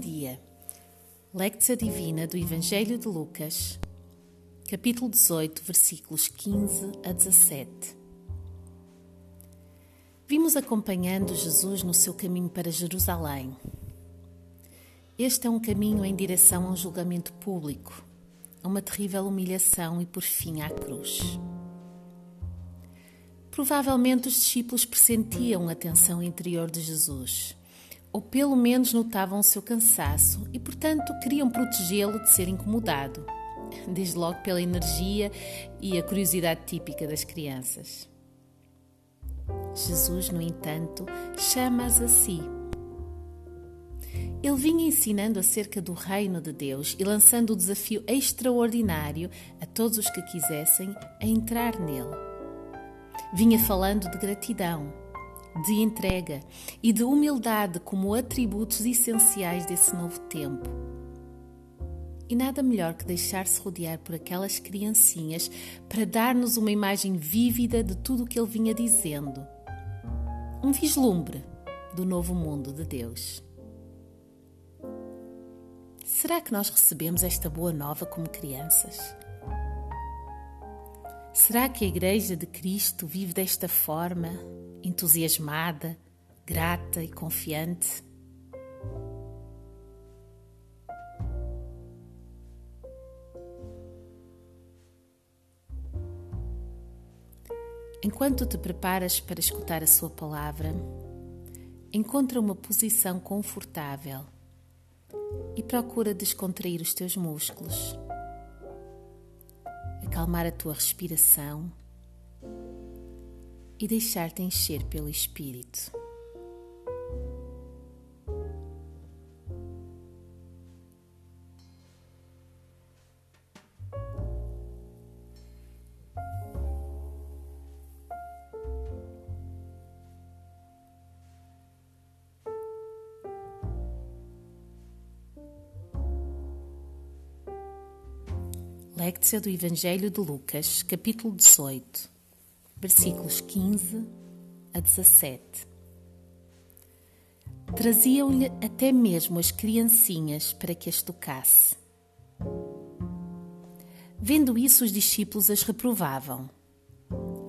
dia. Lectio Divina do Evangelho de Lucas, capítulo 18, versículos 15 a 17. Vimos acompanhando Jesus no seu caminho para Jerusalém. Este é um caminho em direção a um julgamento público, a uma terrível humilhação e, por fim, à cruz. Provavelmente os discípulos pressentiam a tensão interior de Jesus ou pelo menos notavam o seu cansaço e, portanto, queriam protegê-lo de ser incomodado, desde logo pela energia e a curiosidade típica das crianças. Jesus, no entanto, chama-as a si. Ele vinha ensinando acerca do reino de Deus e lançando o desafio extraordinário a todos os que quisessem a entrar nele. Vinha falando de gratidão, de entrega e de humildade como atributos essenciais desse novo tempo. E nada melhor que deixar-se rodear por aquelas criancinhas para dar-nos uma imagem vívida de tudo o que ele vinha dizendo. Um vislumbre do novo mundo de Deus. Será que nós recebemos esta boa nova como crianças? Será que a Igreja de Cristo vive desta forma, entusiasmada, grata e confiante? Enquanto te preparas para escutar a Sua palavra, encontra uma posição confortável e procura descontrair os teus músculos, acalmar a tua respiração e deixar-te encher pelo Espírito. Lectio do Evangelho de Lucas, capítulo 18 versículos 15 a 17. Traziam-lhe até mesmo as criancinhas para que as tocasse. Vendo isso, os discípulos as reprovavam.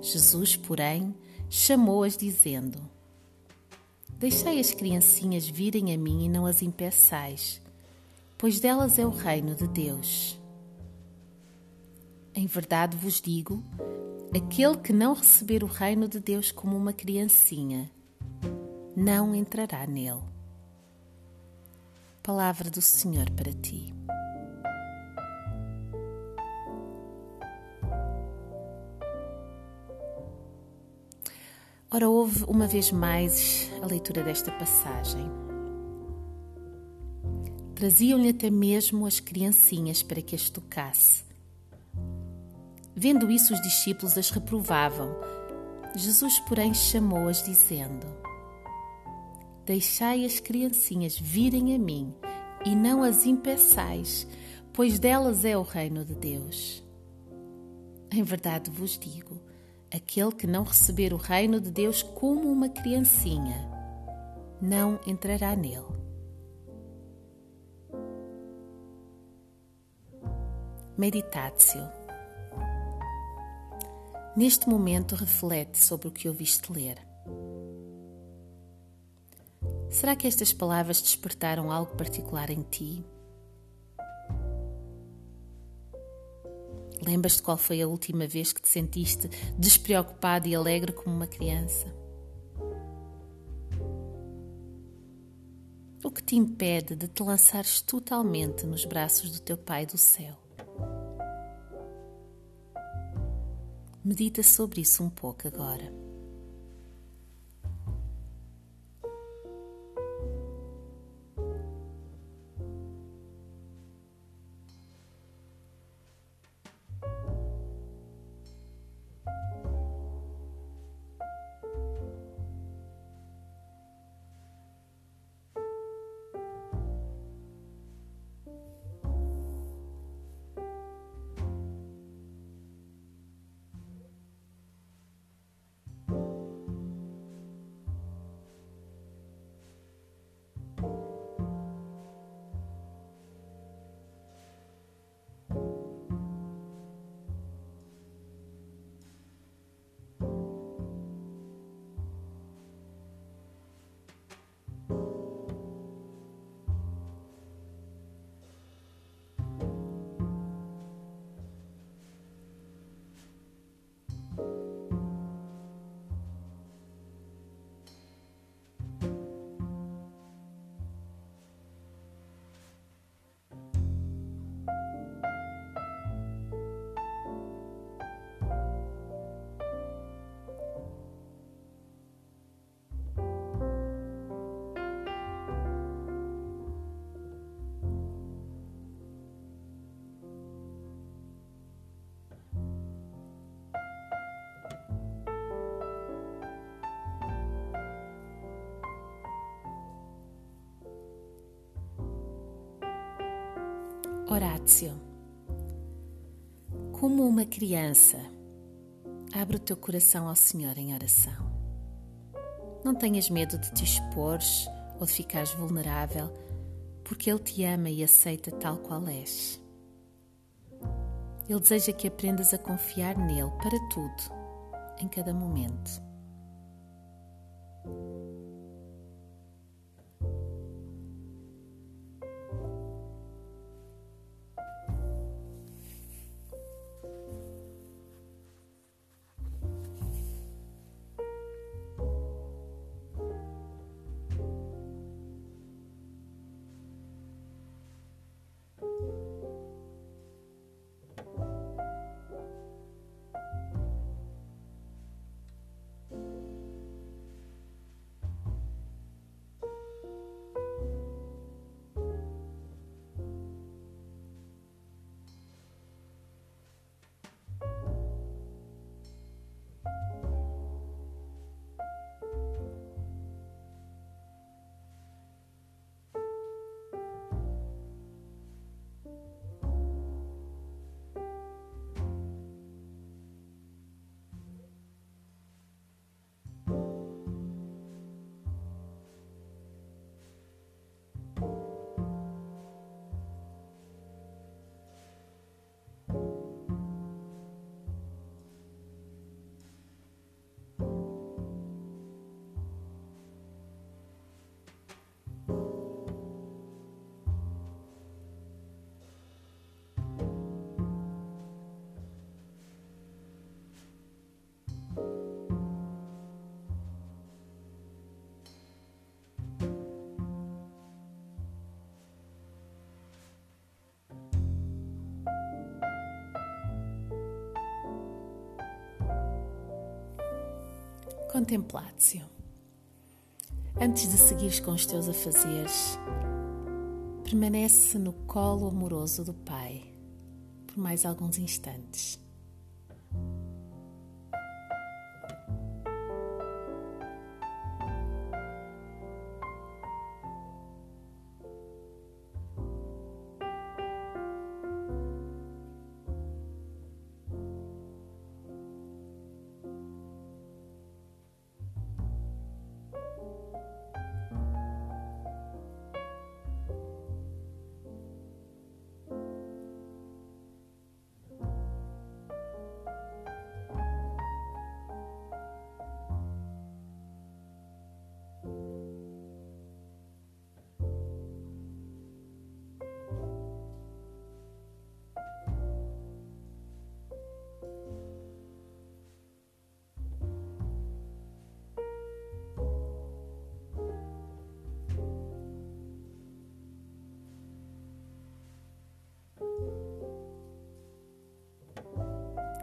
Jesus, porém, chamou-as, dizendo: Deixai as criancinhas virem a mim e não as impeçais, pois delas é o reino de Deus. Em verdade vos digo Aquele que não receber o reino de Deus como uma criancinha, não entrará nele. Palavra do Senhor para ti. Ora, houve uma vez mais a leitura desta passagem. Traziam-lhe até mesmo as criancinhas para que as tocasse Vendo isso, os discípulos as reprovavam. Jesus, porém, chamou-as, dizendo: Deixai as criancinhas virem a mim e não as impeçais, pois delas é o reino de Deus. Em verdade vos digo: aquele que não receber o reino de Deus como uma criancinha, não entrará nele. Meditatio Neste momento, reflete sobre o que ouviste ler. Será que estas palavras despertaram algo particular em ti? Lembras-te qual foi a última vez que te sentiste despreocupado e alegre como uma criança? O que te impede de te lançares totalmente nos braços do teu Pai do céu? Medita sobre isso um pouco agora. Horácio, como uma criança, abre o teu coração ao Senhor em oração. Não tenhas medo de te expores ou de ficares vulnerável, porque Ele te ama e aceita tal qual és. Ele deseja que aprendas a confiar nele para tudo, em cada momento. Contemplatio. Antes de seguires com os teus afazeres, permanece no colo amoroso do Pai por mais alguns instantes.